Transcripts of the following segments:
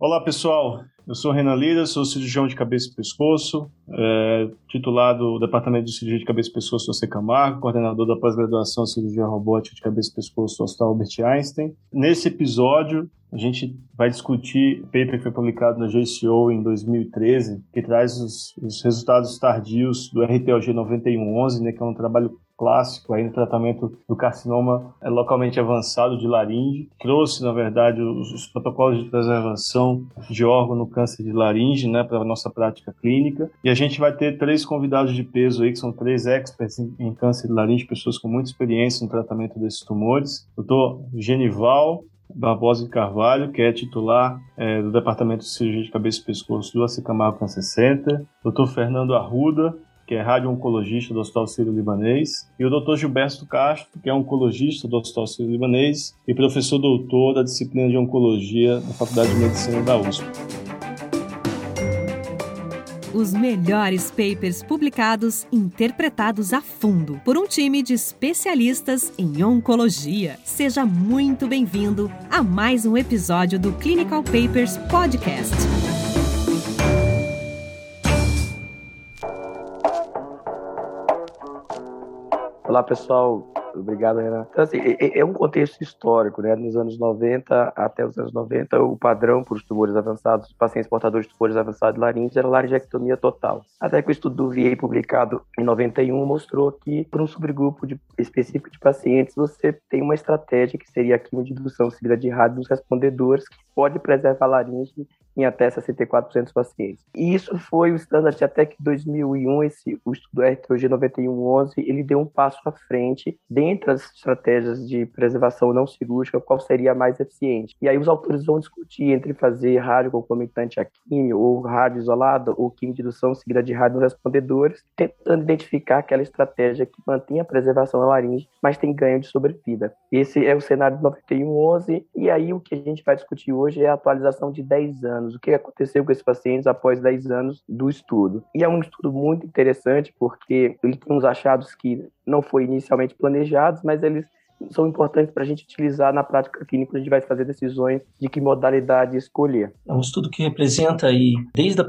Olá, pessoal. Eu sou Renan Lira, sou cirurgião de cabeça e pescoço, é, titular do Departamento de Cirurgia de Cabeça e Pescoço do Camargo, coordenador da pós-graduação em Cirurgia Robótica de Cabeça e Pescoço do Hospital Albert Einstein. Nesse episódio, a gente vai discutir o paper que foi publicado na JCO em 2013, que traz os, os resultados tardios do RTOG 9111, né, que é um trabalho clássico aí no tratamento do carcinoma é localmente avançado de laringe. Trouxe, na verdade, os, os protocolos de preservação de órgão no câncer de laringe, né, para a nossa prática clínica. E a gente vai ter três convidados de peso aí, que são três experts em, em câncer de laringe, pessoas com muita experiência no tratamento desses tumores. Doutor Genival, Barbosa de Carvalho, que é titular é, do Departamento de Cirurgia de Cabeça e Pescoço do Acicamargo Cancer Center, Dr. Fernando Arruda, que é radio-oncologista do Hospital Sírio-Libanês, e o Dr. Gilberto Castro, que é oncologista do Hospital Sírio-Libanês e professor doutor da disciplina de Oncologia na Faculdade de Medicina da USP. Os melhores papers publicados, interpretados a fundo por um time de especialistas em oncologia. Seja muito bem-vindo a mais um episódio do Clinical Papers Podcast. Pessoal. Obrigado, Renato. Então, assim, é, é, um contexto histórico, né? Nos anos 90 até os anos 90, o padrão para os tumores avançados, pacientes portadores de tumores avançados de laringe, era laringectomia total. Até que o estudo do VA, publicado em 91, mostrou que, para um subgrupo de, específico de pacientes, você tem uma estratégia que seria a quimioindução seguida de rádio dos respondedores, que pode preservar a laringe em até 64% dos pacientes. E isso foi o standard até que 2001, esse, o estudo RTOG 9111, ele deu um passo à frente dentre as estratégias de preservação não cirúrgica, qual seria a mais eficiente. E aí os autores vão discutir entre fazer rádio concomitante a químio, ou rádio isolada, ou químio de indução seguida de rádio respondedores, tentando identificar aquela estratégia que mantém a preservação da laringe, mas tem ganho de sobrevida. Esse é o cenário de 9111, e aí o que a gente vai discutir hoje é a atualização de 10 anos anos, o que aconteceu com esses pacientes após 10 anos do estudo. E é um estudo muito interessante porque ele tem uns achados que não foi inicialmente planejados, mas eles são importantes para a gente utilizar na prática clínica a gente vai fazer decisões de que modalidade escolher. É um estudo que representa aí, desde a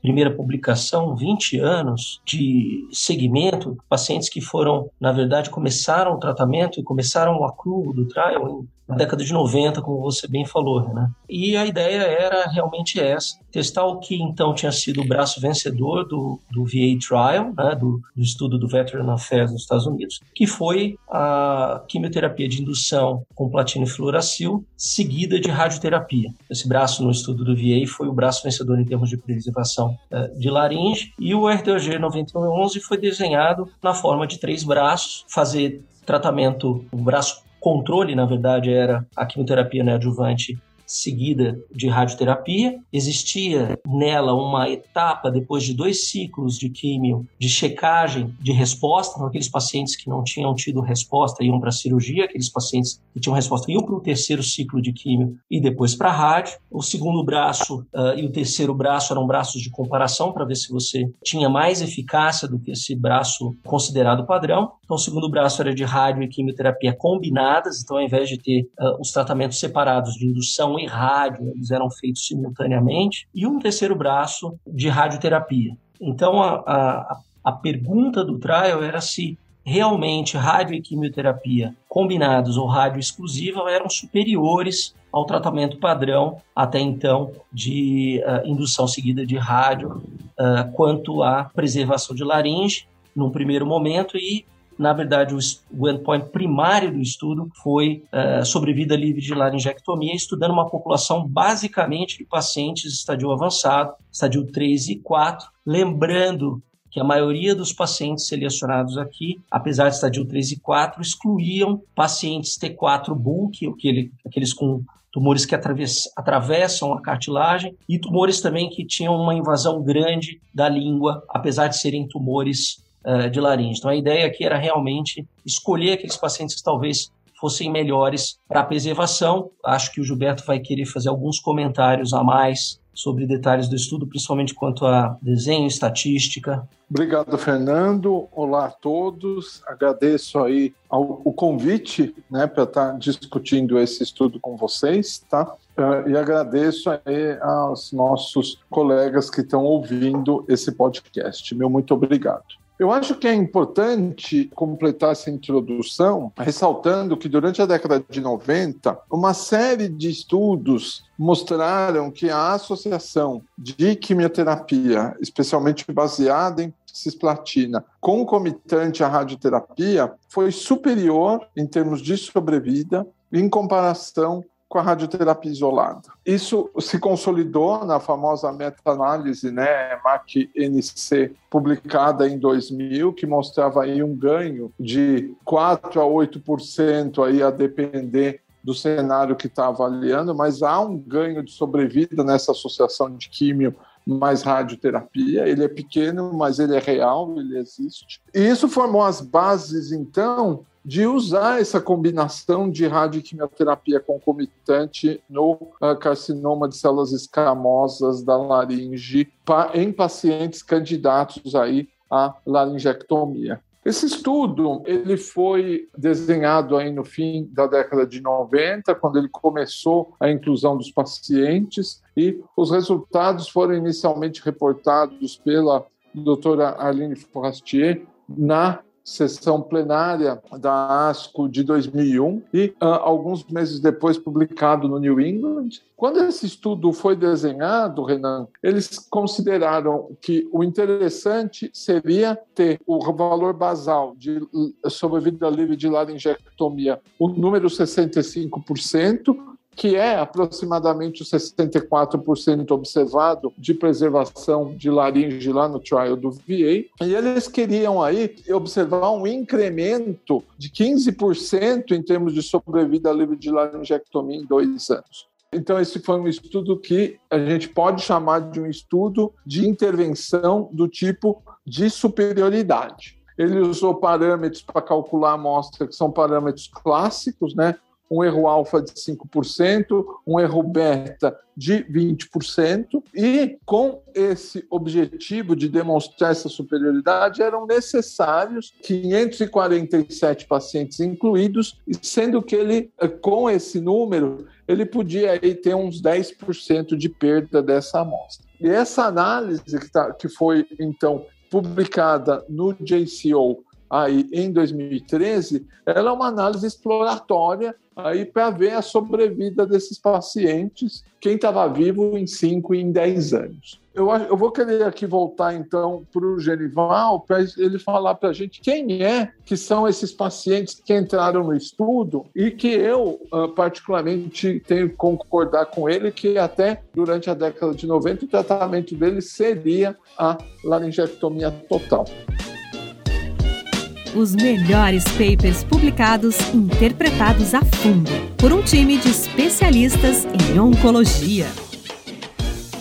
primeira publicação, 20 anos de segmento, pacientes que foram, na verdade, começaram o tratamento e começaram o acrue do trial na década de 90, como você bem falou, né? E a ideia era realmente essa, testar o que então tinha sido o braço vencedor do, do VA Trial, né, do, do estudo do Veteran Affairs nos Estados Unidos, que foi a quimioterapia de indução com platina e fluoracil, seguida de radioterapia. Esse braço no estudo do VA foi o braço vencedor em termos de preservação eh, de laringe, e o RTOG 9111 foi desenhado na forma de três braços, fazer tratamento, o braço controle, na verdade, era a quimioterapia neoadjuvante seguida de radioterapia. Existia nela uma etapa, depois de dois ciclos de químio, de checagem de resposta. Então, aqueles pacientes que não tinham tido resposta iam para a cirurgia, aqueles pacientes que tinham resposta iam para o terceiro ciclo de químio e depois para a rádio. O segundo braço uh, e o terceiro braço eram braços de comparação para ver se você tinha mais eficácia do que esse braço considerado padrão. Então, o segundo braço era de rádio e quimioterapia combinadas. Então, ao invés de ter uh, os tratamentos separados de indução e rádio, eles eram feitos simultaneamente, e um terceiro braço de radioterapia. Então, a, a, a pergunta do trial era se realmente rádio e quimioterapia combinados ou rádio exclusiva eram superiores ao tratamento padrão até então de uh, indução seguida de rádio uh, quanto à preservação de laringe num primeiro momento e na verdade, o, o endpoint primário do estudo foi uh, sobrevida livre de laringectomia, estudando uma população basicamente de pacientes estadio avançado, estadio 3 e 4, lembrando que a maioria dos pacientes selecionados aqui, apesar de estadio 3 e 4, excluíam pacientes T4 bulk, aquele, aqueles com tumores que atravessam a cartilagem e tumores também que tinham uma invasão grande da língua, apesar de serem tumores uh, de laringe. Então a ideia aqui era realmente escolher aqueles pacientes que talvez fossem melhores para a preservação. Acho que o Gilberto vai querer fazer alguns comentários a mais sobre detalhes do estudo, principalmente quanto a desenho, estatística. Obrigado, Fernando. Olá a todos. Agradeço aí ao, o convite né, para estar discutindo esse estudo com vocês, tá? Uh, e agradeço aí aos nossos colegas que estão ouvindo esse podcast. Meu muito obrigado. Eu acho que é importante completar essa introdução ressaltando que durante a década de 90, uma série de estudos mostraram que a associação de quimioterapia, especialmente baseada em cisplatina, concomitante à radioterapia, foi superior em termos de sobrevida em comparação com a radioterapia isolada. Isso se consolidou na famosa meta-análise, né, MAC-NC, publicada em 2000, que mostrava aí um ganho de 4 a 8% aí a depender do cenário que está avaliando, mas há um ganho de sobrevida nessa associação de químio mais radioterapia. Ele é pequeno, mas ele é real, ele existe. E isso formou as bases, então, de usar essa combinação de radioquimioterapia concomitante no uh, carcinoma de células escamosas da laringe em pacientes candidatos aí à laringectomia. Esse estudo ele foi desenhado aí no fim da década de 90, quando ele começou a inclusão dos pacientes, e os resultados foram inicialmente reportados pela doutora Aline Forrastier na sessão plenária da ASCO de 2001 e uh, alguns meses depois publicado no New England. Quando esse estudo foi desenhado, Renan, eles consideraram que o interessante seria ter o valor basal de sobrevida livre de laringectomia, o número 65%, que é aproximadamente o 64% observado de preservação de laringe lá no trial do VA. E eles queriam aí observar um incremento de 15% em termos de sobrevida livre de laringectomia em dois anos. Então, esse foi um estudo que a gente pode chamar de um estudo de intervenção do tipo de superioridade. Ele usou parâmetros para calcular a amostra que são parâmetros clássicos, né? Um erro alfa de 5%, um erro beta de 20%, e com esse objetivo de demonstrar essa superioridade eram necessários 547 pacientes incluídos, sendo que ele, com esse número, ele podia aí ter uns 10% de perda dessa amostra. E essa análise que, tá, que foi, então, publicada no JCO aí em 2013, ela é uma análise exploratória aí para ver a sobrevida desses pacientes, quem estava vivo em 5 e em 10 anos. Eu, eu vou querer aqui voltar então para o Genival para ele falar para a gente quem é que são esses pacientes que entraram no estudo e que eu ah, particularmente tenho que concordar com ele que até durante a década de 90 o tratamento dele seria a laringectomia total os melhores papers publicados interpretados a fundo por um time de especialistas em oncologia.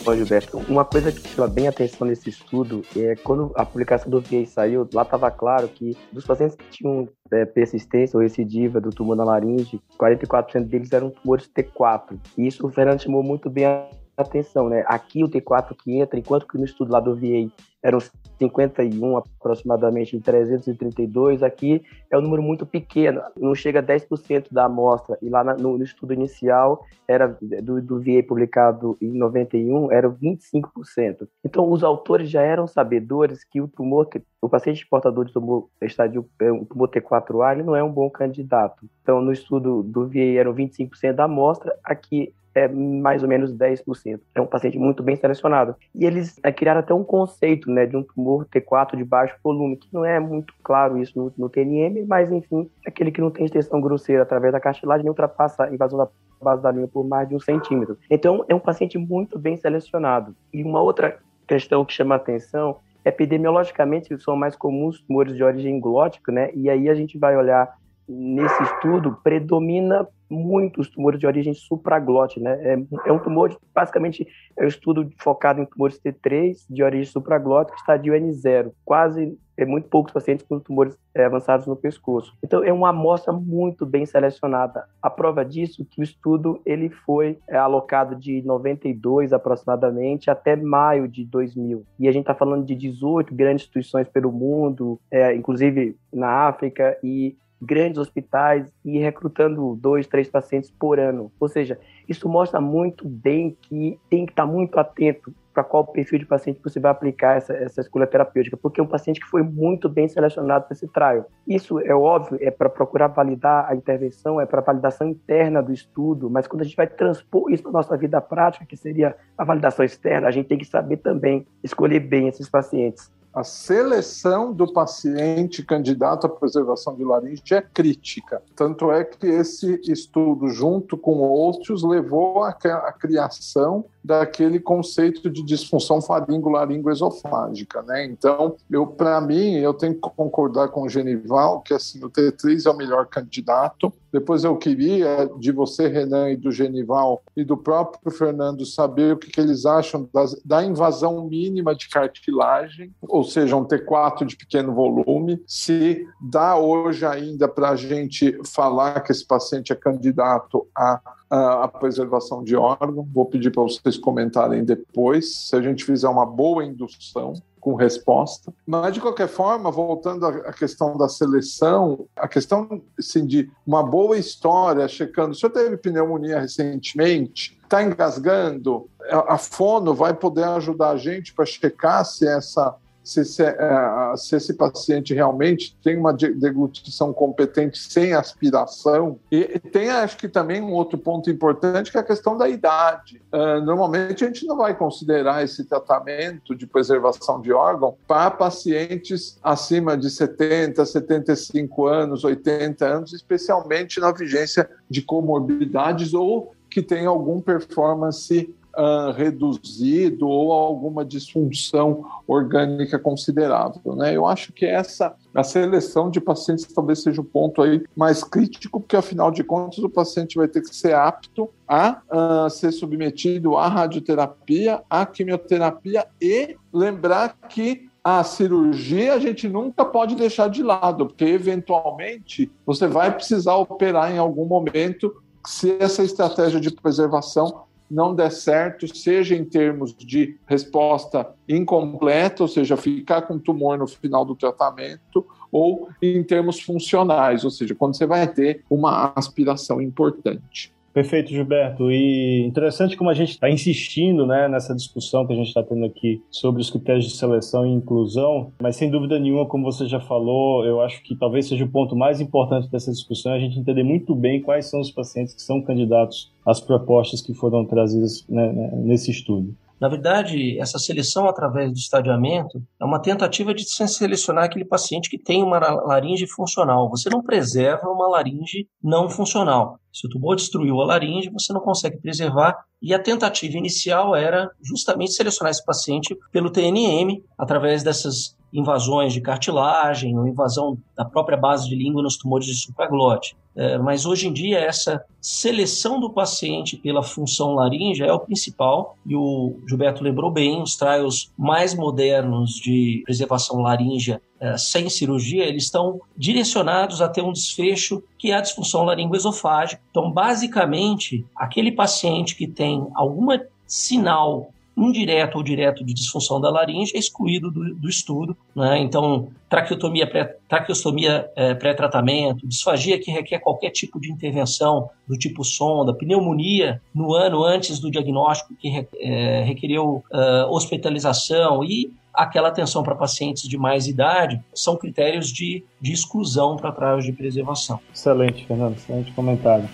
Bom, Gilberto, uma coisa que chama bem atenção nesse estudo é quando a publicação do VA saiu, lá estava claro que dos pacientes que tinham é, persistência ou recidiva do tumor na laringe, 44% deles eram tumores T4. E isso o Fernando chamou muito bem a atenção, né? Aqui o T4 que entra, enquanto que no estudo lá do VA eram 51 aproximadamente em 332, aqui é um número muito pequeno, não chega a 10% da amostra, e lá no, estudo inicial era do, do VA publicado em 91, era 25%. Então os autores já eram sabedores que o tumor, o paciente portador de tumor estádio, é, um tumor T4A, ele não é um bom candidato. Então no estudo do VA eram 25% da amostra, aqui é mais ou menos 10%. É um paciente muito bem selecionado. E eles é, criaram até um conceito né, de um tumor T4 de baixo volume, que não é muito claro isso no, no TNM, mas enfim, aquele que não tem extensão grosseira através da cartilagem nem ultrapassa a invasão da base da linha por mais de um centímetro. Então, é um paciente muito bem selecionado. E uma outra questão que chama atenção epidemiologicamente são mais comuns tumores de origem glótica, né? E aí a gente vai olhar nesse estudo predomina muito os tumores de origem supraglótica, né? É, é, um tumor, basicamente, é um estudo focado em tumores T3 de origem supraglótica, estadio N0. Quase é muito poucos pacientes com tumores é, avançados no pescoço. Então é uma amostra muito bem selecionada. A prova disso que o estudo ele foi é, alocado de 92 aproximadamente até maio de 2000 e a gente está falando de 18 grandes instituições pelo mundo, é, inclusive na África e grandes hospitais e recrutando dois, três pacientes por ano. Ou seja, isso mostra muito bem que tem que estar muito atento para qual perfil de paciente você vai aplicar essa, essa escolha terapêutica, porque é um paciente que foi muito bem selecionado para esse trial. Isso é óbvio, é para procurar validar a intervenção, é para validação interna do estudo, mas quando a gente vai transpor isso para nossa vida prática, que seria a validação externa, a gente tem que saber também escolher bem esses pacientes a seleção do paciente candidato à preservação de laringe é crítica. Tanto é que esse estudo, junto com outros, levou à criação daquele conceito de disfunção faringo-laringoesofágica, né? Então, eu para mim, eu tenho que concordar com o Genival que assim, o T3 é o melhor candidato. Depois eu queria de você, Renan, e do Genival e do próprio Fernando saber o que, que eles acham da invasão mínima de cartilagem, ou seja, um T4 de pequeno volume, se dá hoje ainda para a gente falar que esse paciente é candidato a a preservação de órgão. Vou pedir para vocês comentarem depois, se a gente fizer uma boa indução com resposta. Mas, de qualquer forma, voltando à questão da seleção, a questão assim, de uma boa história, checando, se eu teve pneumonia recentemente, está engasgando, a fono vai poder ajudar a gente para checar se essa se, se, é, se, esse paciente realmente tem uma deglutição competente sem aspiração. E tem, acho que também um outro ponto importante, que é a questão da idade. Uh, normalmente a gente não vai considerar esse tratamento de preservação de órgão para pacientes acima de 70, 75 anos, 80 anos, especialmente na vigência de comorbidades ou que tem algum performance uh, reduzido ou alguma disfunção orgânica considerável. Né? Eu acho que essa a seleção de pacientes talvez seja o ponto aí mais crítico, porque afinal de contas o paciente vai ter que ser apto a uh, ser submetido à radioterapia, à quimioterapia e lembrar que a cirurgia a gente nunca pode deixar de lado, porque eventualmente você vai precisar operar em algum momento se essa estratégia de preservação não der certo, seja em termos de resposta incompleta, ou seja, ficar com tumor no final do tratamento, ou em termos funcionais, ou seja, quando você vai ter uma aspiração importante. Perfeito, Gilberto. E interessante como a gente está insistindo né, nessa discussão que a gente está tendo aqui sobre os critérios de seleção e inclusão, mas sem dúvida nenhuma, como você já falou, eu acho que talvez seja o ponto mais importante dessa discussão é a gente entender muito bem quais são os pacientes que são candidatos às propostas que foram trazidas né, nesse estudo. Na verdade, essa seleção através do estadiamento é uma tentativa de selecionar aquele paciente que tem uma laringe funcional. Você não preserva uma laringe não funcional. Se o tumor destruiu a laringe, você não consegue preservar. E a tentativa inicial era justamente selecionar esse paciente pelo TNM, através dessas invasões de cartilagem ou invasão da própria base de língua nos tumores de supraglote. É, mas hoje em dia, essa seleção do paciente pela função laríngea é o principal, e o Gilberto lembrou bem, os trials mais modernos de preservação laríngea sem cirurgia, eles estão direcionados a ter um desfecho que é a disfunção laringoesofágica. Então, basicamente, aquele paciente que tem alguma sinal indireto ou direto de disfunção da laringe é excluído do, do estudo. Né? Então, traqueotomia pré, traqueostomia é, pré-tratamento, disfagia que requer qualquer tipo de intervenção do tipo sonda, pneumonia no ano antes do diagnóstico que é, requeriu uh, hospitalização e aquela atenção para pacientes de mais idade são critérios de, de exclusão para trás de preservação. Excelente, Fernando, excelente comentário.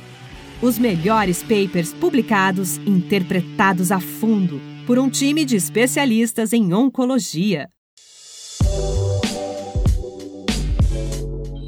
Os melhores papers publicados, interpretados a fundo por um time de especialistas em oncologia.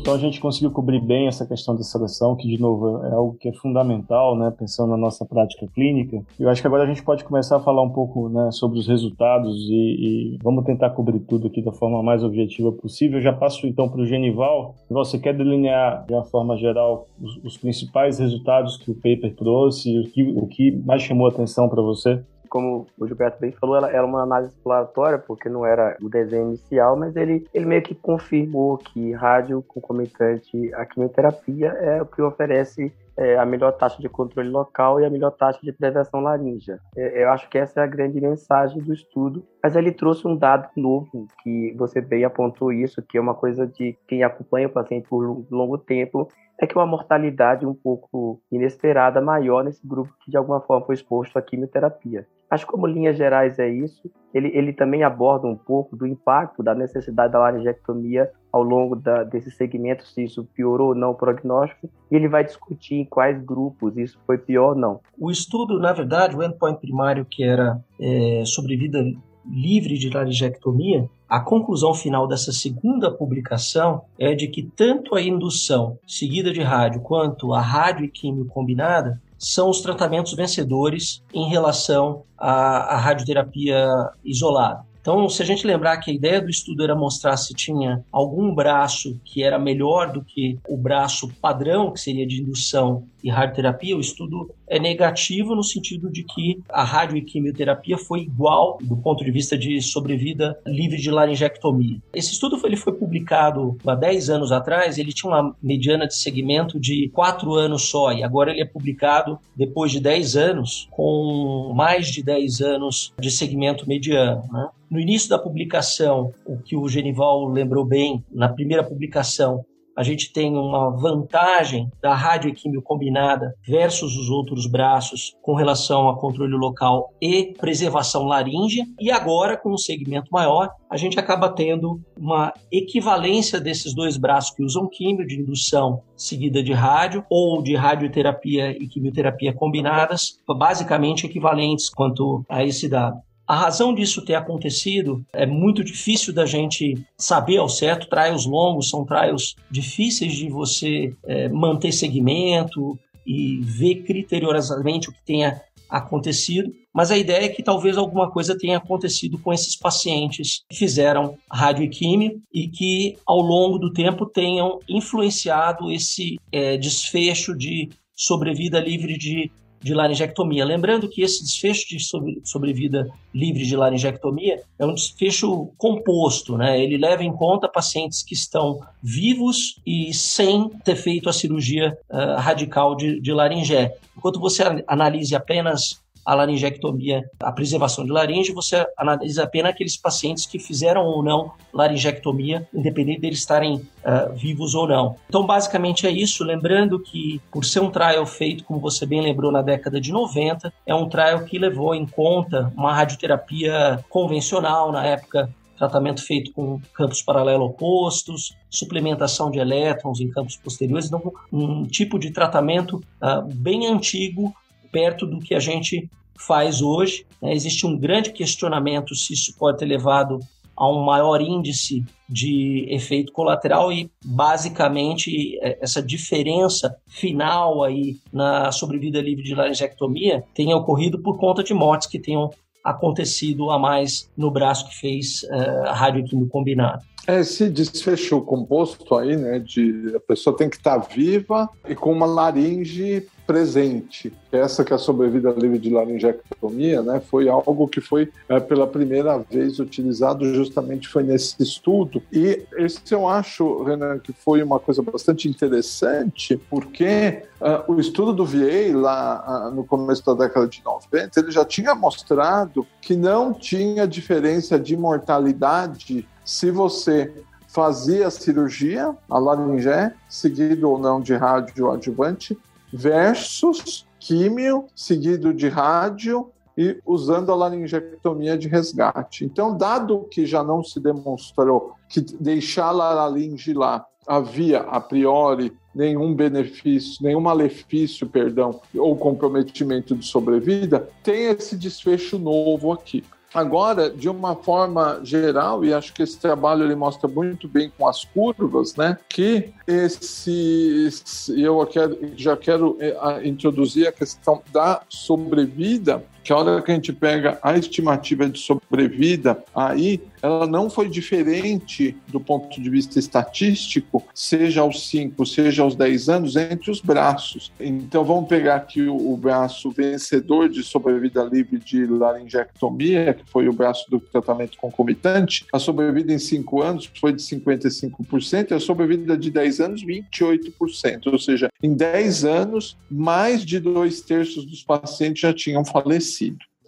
Então a gente conseguiu cobrir bem essa questão da seleção, que de novo é algo que é fundamental, né, pensando na nossa prática clínica. Eu acho que agora a gente pode começar a falar um pouco, né, sobre os resultados e, e vamos tentar cobrir tudo aqui da forma mais objetiva possível. Eu já passo então para o Genival. Você quer delinear de uma forma geral os, os principais resultados que o paper trouxe, o que, o que mais chamou a atenção para você? Como o Gilberto bem falou, ela era uma análise exploratória, porque não era o desenho inicial, mas ele, ele meio que confirmou que rádio concomitante à quimioterapia é o que oferece é, a melhor taxa de controle local e a melhor taxa de prevenção laríngea. É, eu acho que essa é a grande mensagem do estudo. Mas ele trouxe um dado novo, que você bem apontou isso, que é uma coisa de quem acompanha o paciente por longo tempo, é que uma mortalidade um pouco inesperada maior nesse grupo que de alguma forma foi exposto à quimioterapia. Que como linhas gerais é isso. Ele, ele também aborda um pouco do impacto da necessidade da laringectomia ao longo da, desse segmento, se isso piorou ou não o prognóstico, e ele vai discutir em quais grupos isso foi pior ou não. O estudo, na verdade, o endpoint primário que era é, sobrevida livre de laringectomia, a conclusão final dessa segunda publicação é de que tanto a indução seguida de rádio quanto a rádio e químio combinada são os tratamentos vencedores em relação à, à radioterapia isolada. Então, se a gente lembrar que a ideia do estudo era mostrar se tinha algum braço que era melhor do que o braço padrão, que seria de indução e radioterapia, o estudo é negativo no sentido de que a radio e quimioterapia foi igual do ponto de vista de sobrevida livre de laringectomia. Esse estudo foi, ele foi publicado há 10 anos atrás, ele tinha uma mediana de segmento de 4 anos só, e agora ele é publicado depois de 10 anos, com mais de 10 anos de segmento mediano. Né? No início da publicação, o que o Genival lembrou bem, na primeira publicação, a gente tem uma vantagem da radioquímio combinada versus os outros braços com relação a controle local e preservação laríngea. E agora, com um segmento maior, a gente acaba tendo uma equivalência desses dois braços que usam químio de indução seguida de rádio ou de radioterapia e quimioterapia combinadas, basicamente equivalentes quanto a esse dado. A razão disso ter acontecido é muito difícil da gente saber ao certo. Trials longos são trials difíceis de você é, manter segmento e ver criteriosamente o que tenha acontecido. Mas a ideia é que talvez alguma coisa tenha acontecido com esses pacientes que fizeram rádio e químio e que ao longo do tempo tenham influenciado esse é, desfecho de sobrevida livre de de laringectomia. Lembrando que esse desfecho de sobrevida livre de laringectomia é um desfecho composto, né? Ele leva em conta pacientes que estão vivos e sem ter feito a cirurgia uh, radical de, de laringé. Enquanto você analise apenas a laringectomia, a preservação de laringe, você analisa apenas aqueles pacientes que fizeram ou não laringectomia, independente deles estarem uh, vivos ou não. Então, basicamente é isso. Lembrando que, por ser um trial feito, como você bem lembrou, na década de 90, é um trial que levou em conta uma radioterapia convencional, na época tratamento feito com campos paralelo opostos, suplementação de elétrons em campos posteriores, então um tipo de tratamento uh, bem antigo perto do que a gente faz hoje. Né? Existe um grande questionamento se isso pode ter levado a um maior índice de efeito colateral e basicamente é, essa diferença final aí na sobrevida livre de laringectomia tenha ocorrido por conta de mortes que tenham acontecido a mais no braço que fez uh, radioquímico combinado. É, esse desfecho composto aí, né, de a pessoa tem que estar viva e com uma laringe presente. Essa que é a sobrevida livre de laringectomia, né, foi algo que foi é, pela primeira vez utilizado justamente foi nesse estudo. E esse eu acho, Renan, que foi uma coisa bastante interessante, porque uh, o estudo do VA lá uh, no começo da década de 90, ele já tinha mostrado que não tinha diferença de mortalidade se você fazia cirurgia, a laringé, seguido ou não de rádio adjuvante, versus químio, seguido de rádio e usando a laringectomia de resgate. Então, dado que já não se demonstrou que deixar a laringe lá havia a priori nenhum benefício, nenhum malefício, perdão, ou comprometimento de sobrevida, tem esse desfecho novo aqui. Agora, de uma forma geral, e acho que esse trabalho ele mostra muito bem com as curvas, né? Que esse, eu quero, já quero eh, introduzir a questão da sobrevida que a hora que a gente pega a estimativa de sobrevida, aí ela não foi diferente do ponto de vista estatístico, seja aos 5, seja aos 10 anos, entre os braços. Então vamos pegar aqui o, o braço vencedor de sobrevida livre de laringectomia, que foi o braço do tratamento concomitante. A sobrevida em 5 anos foi de 55% e a sobrevida de 10 anos, 28%. Ou seja, em 10 anos, mais de dois terços dos pacientes já tinham falecido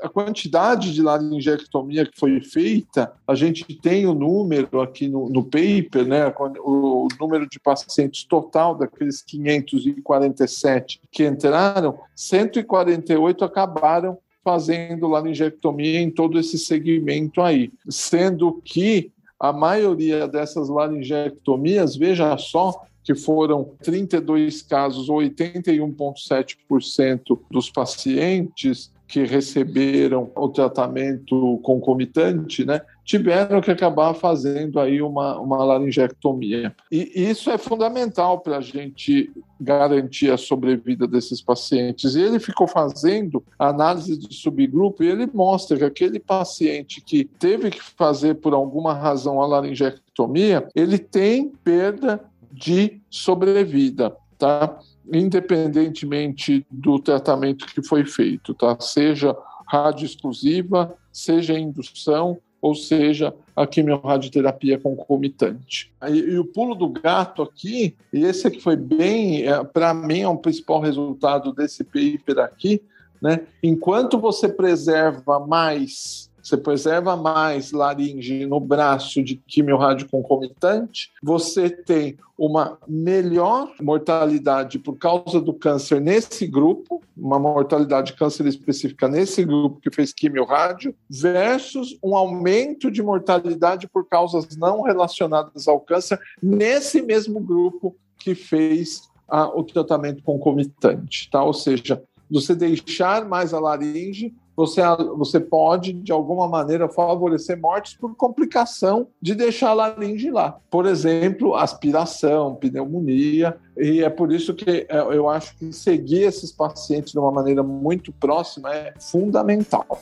a quantidade de laringectomia que foi feita, a gente tem o número aqui no, no paper, né, o, o, número de pacientes total daqueles 547 que entraram, 148 acabaram fazendo laringectomia em todo esse segmento aí, sendo que a maioria dessas laringectomias, veja só, que foram 32 casos, 81,7% dos pacientes que receberam o tratamento concomitante, né, tiveram que acabar fazendo aí uma, uma laringectomia. E isso é fundamental para a gente garantir a sobrevida desses pacientes. E ele ficou fazendo análise de subgrupo e ele mostra que aquele paciente que teve que fazer por alguma razão a laringectomia, ele tem perda de sobrevida, tá? independentemente do tratamento que foi feito, tá? Seja rádio exclusiva, seja indução, ou seja, a quimiorradioterapia concomitante. E, e, o pulo do gato aqui, e esse aqui foi bem, é, para mim, é um principal resultado desse paper aqui, né? Enquanto você preserva mais você preserva mais laringe no braço de quimio-rádio concomitante, você tem uma melhor mortalidade por causa do câncer nesse grupo, uma mortalidade de câncer específica nesse grupo que fez quimio-rádio, versus um aumento de mortalidade por causas não relacionadas ao câncer nesse mesmo grupo que fez a, o tratamento concomitante, tá? Ou seja, você deixar mais a laringe você, você pode, de alguma maneira, favorecer mortes por complicação de deixar a laringe lá. Por exemplo, aspiração, pneumonia, e é por isso que é, eu acho que seguir esses pacientes de uma maneira muito próxima é fundamental.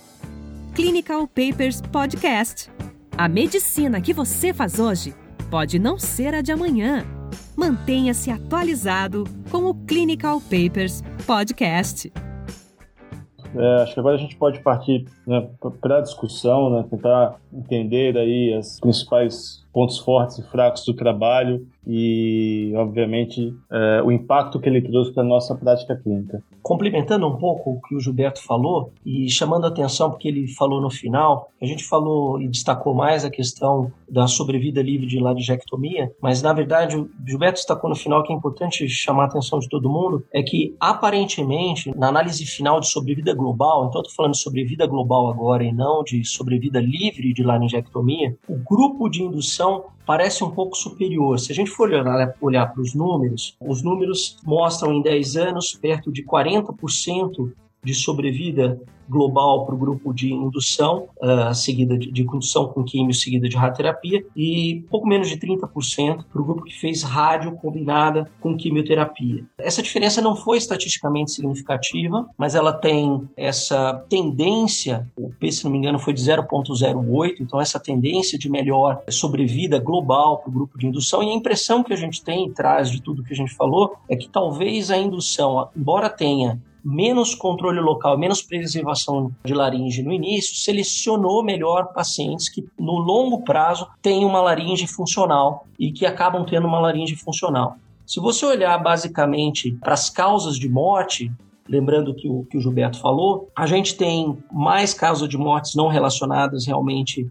Clinical Papers Podcast. A medicina que você faz hoje pode não ser a de amanhã. Mantenha-se atualizado com o Clinical Papers Podcast. É, acho que agora a gente pode partir né, para a discussão, né, tentar entender aí as principais pontos fortes e fracos do trabalho e, obviamente, é, o impacto que ele trouxe para a nossa prática clínica. Complementando um pouco o que o Gilberto falou e chamando a atenção porque ele falou no final, a gente falou e destacou mais a questão da sobrevida livre de laringectomia, mas na verdade o Gilberto destacou no final que é importante chamar a atenção de todo mundo, é que aparentemente na análise final de sobrevida global, então estou falando de sobrevida global agora e não de sobrevida livre de laringectomia, o grupo de indução parece um pouco superior. Se a gente for olhar, olhar para os números, os números mostram em 10 anos perto de 40% de sobrevida global para o grupo de indução, uh, seguida de, de indução com químio, seguida de radioterapia, e pouco menos de 30% para o grupo que fez rádio combinada com quimioterapia. Essa diferença não foi estatisticamente significativa, mas ela tem essa tendência, o P, se não me engano, foi de 0,08, então essa tendência de melhor sobrevida global para o grupo de indução, e a impressão que a gente tem, traz de tudo que a gente falou, é que talvez a indução, embora tenha menos controle local, menos preservação de laringe no início, selecionou melhor pacientes que no longo prazo têm uma laringe funcional e que acabam tendo uma laringe funcional. Se você olhar basicamente para as causas de morte, lembrando que o que o Gilberto falou, a gente tem mais casos de mortes não relacionadas realmente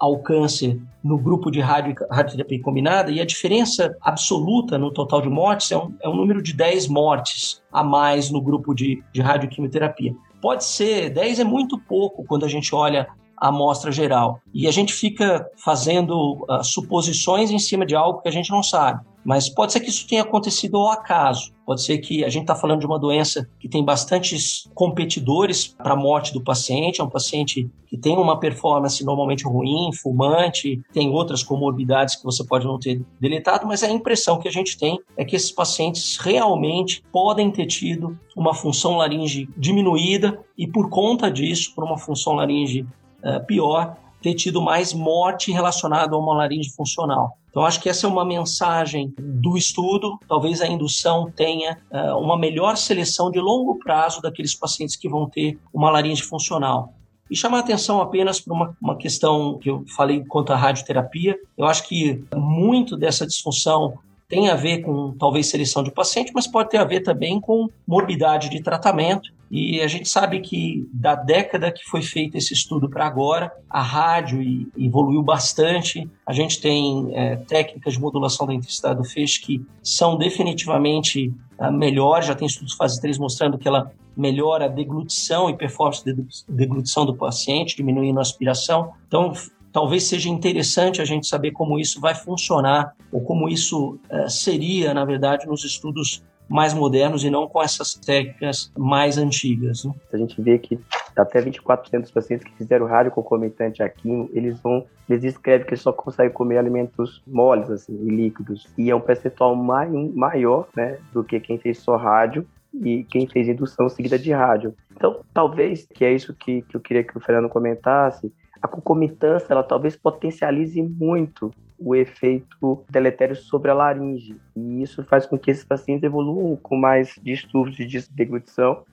ao câncer no grupo de radioterapia combinada, e a diferença absoluta no total de mortes é um, é um número de 10 mortes a mais no grupo de, de radioquimioterapia. Pode ser, 10 é muito pouco quando a gente olha a amostra geral. E a gente fica fazendo uh, suposições em cima de algo que a gente não sabe. Mas pode ser que isso tenha acontecido ao acaso. Pode ser que a gente está falando de uma doença que tem bastantes competidores para a morte do paciente. É um paciente que tem uma performance normalmente ruim, fumante, tem outras comorbidades que você pode não ter deletado, mas a impressão que a gente tem é que esses pacientes realmente podem ter tido uma função laringe diminuída e, por conta disso, por uma função laringe uh, pior, ter tido mais morte relacionada a uma laringe funcional. Então, acho que essa é uma mensagem do estudo. Talvez a indução tenha uh, uma melhor seleção de longo prazo daqueles pacientes que vão ter uma laringe funcional. E chamar atenção apenas para uma, uma questão que eu falei quanto à radioterapia. Eu acho que muito dessa disfunção tem a ver com talvez seleção de paciente, mas pode ter a ver também com morbidade de tratamento. E a gente sabe que da década que foi feito esse estudo para agora, a rádio evoluiu bastante. A gente tem é, técnicas de modulação da intensidade do feixe que são definitivamente é, melhores. Já tem estudos fase 3 mostrando que ela melhora a deglutição e performance de deglutição do paciente, diminuindo a aspiração. Então, talvez seja interessante a gente saber como isso vai funcionar ou como isso uh, seria, na verdade, nos estudos mais modernos e não com essas técnicas mais antigas. Né? A gente vê que até 24% dos pacientes que fizeram rádio concomitante a quimio, eles vão, eles descrevem que só conseguem comer alimentos moles, assim, e líquidos. E é um percentual mai, maior, né, do que quem fez só rádio e quem fez indução seguida de rádio. Então, talvez, que é isso que, que eu queria que o Fernando comentasse, a concomitância ela talvez potencialize muito o efeito deletério sobre a laringe. E isso faz com que esses pacientes evoluam com mais distúrbios de deglutição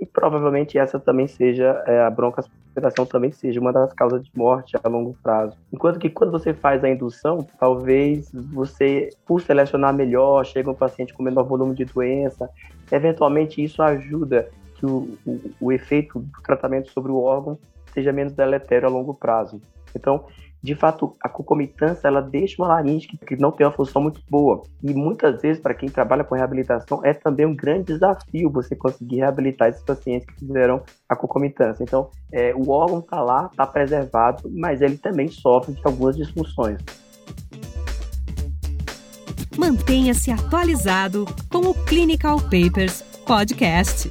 e provavelmente essa também seja, é, a broncoaspiração também seja uma das causas de morte a longo prazo. Enquanto que quando você faz a indução, talvez você, por selecionar melhor, chega um paciente com menor volume de doença, eventualmente isso ajuda que o, o, o efeito do tratamento sobre o órgão seja menos deletério a longo prazo. Então, de fato, a concomitância ela deixa uma laringe que não tem uma função muito boa. E muitas vezes, para quem trabalha com reabilitação, é também um grande desafio você conseguir reabilitar esses pacientes que fizeram a concomitância. Então, é, o órgão está lá, está preservado, mas ele também sofre de algumas disfunções. Mantenha-se atualizado com o Clinical Papers Podcast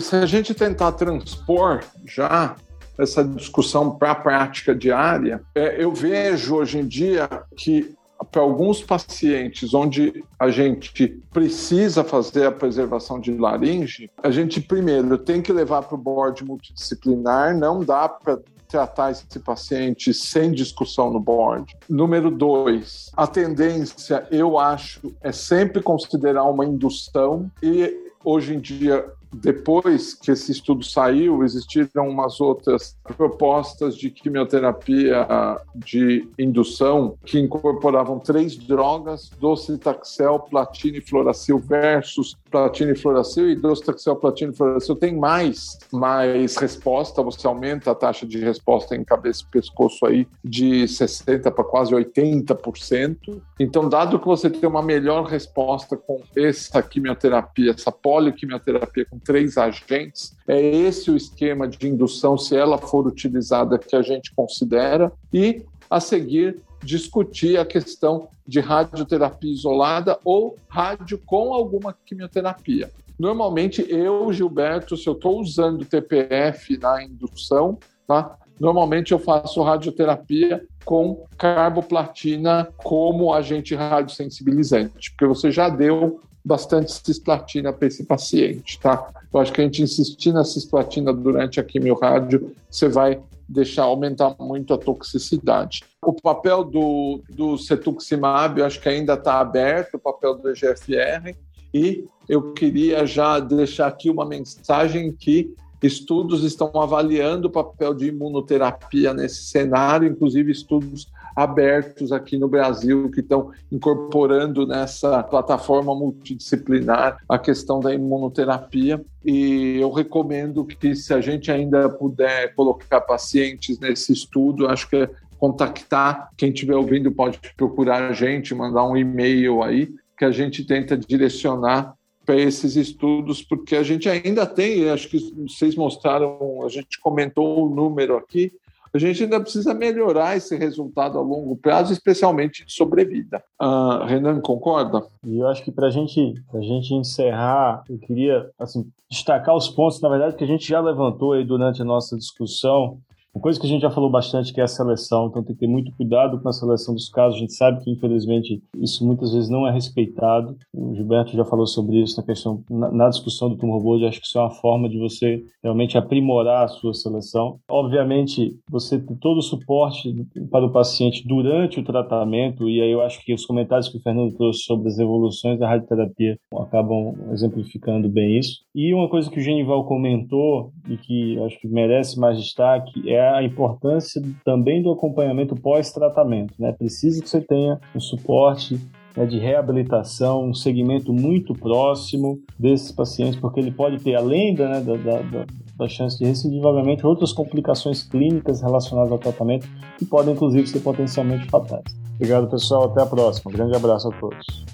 se a gente tentar transpor já essa discussão para a prática diária, é, eu vejo hoje em dia que para alguns pacientes onde a gente precisa fazer a preservação de laringe, a gente primeiro tem que levar para o board multidisciplinar, não dá para tratar esse paciente sem discussão no board. Número dois, a tendência, eu acho, é sempre considerar uma indução e hoje em dia depois que esse estudo saiu, existiram umas outras propostas de quimioterapia de indução que incorporavam três drogas, docetaxel, platina e fluoracil versus platina e fluoracil e docetaxel, platina e fluoracil tem mais, mais resposta, você aumenta a taxa de resposta em cabeça e pescoço aí de 60 para quase 80%. Então, dado que você tem uma melhor resposta com essa quimioterapia, essa poliquimioterapia com três agentes. É esse o esquema de indução, se ela for utilizada, que a gente considera. E, a seguir, discutir a questão de radioterapia isolada ou rádio com alguma quimioterapia. Normalmente, eu, Gilberto, se eu estou usando TPF na indução, tá? Normalmente eu faço radioterapia com carboplatina como agente radiosensibilizante, porque você já deu bastante cisplatina para esse paciente, tá? Eu acho que a gente insistir na cisplatina durante a quimio-rádio, você vai deixar aumentar muito a toxicidade. O papel do, do cetuximab, eu acho que ainda está aberto, o papel do EGFR, e eu queria já deixar aqui uma mensagem que estudos estão avaliando o papel de imunoterapia nesse cenário, inclusive estudos abertos aqui no Brasil que estão incorporando nessa plataforma multidisciplinar a questão da imunoterapia. E eu recomendo que, se a gente ainda puder colocar pacientes nesse estudo, acho que é contactar. Quem estiver ouvindo pode procurar a gente, mandar um e-mail aí, que a gente tenta direcionar para esses estudos, porque a gente ainda tem, acho que vocês mostraram, a gente comentou o número aqui, a gente ainda precisa melhorar esse resultado a longo prazo, especialmente de sobrevida. Uh, Renan, concorda? E eu acho que para gente, a gente encerrar, eu queria assim, destacar os pontos, na verdade, que a gente já levantou aí durante a nossa discussão, uma coisa que a gente já falou bastante que é a seleção, então tem que ter muito cuidado com a seleção dos casos. A gente sabe que, infelizmente, isso muitas vezes não é respeitado. O Gilberto já falou sobre isso na questão, na, na discussão do tumor board. Acho que isso é uma forma de você realmente aprimorar a sua seleção. Obviamente, você tem todo o suporte para o paciente durante o tratamento, e aí eu acho que os comentários que o Fernando trouxe sobre as evoluções da radioterapia acabam exemplificando bem isso. E uma coisa que o Genival comentou e que acho que merece mais destaque é a importância também do acompanhamento pós-tratamento. Né? Precisa que você tenha um suporte né, de reabilitação, um segmento muito próximo desses pacientes, porque ele pode ter, além da, né, da, da, da chance de recidiva, obviamente, outras complicações clínicas relacionadas ao tratamento que podem, inclusive, ser potencialmente fatais. Obrigado, pessoal. Até a próxima. Um grande abraço a todos.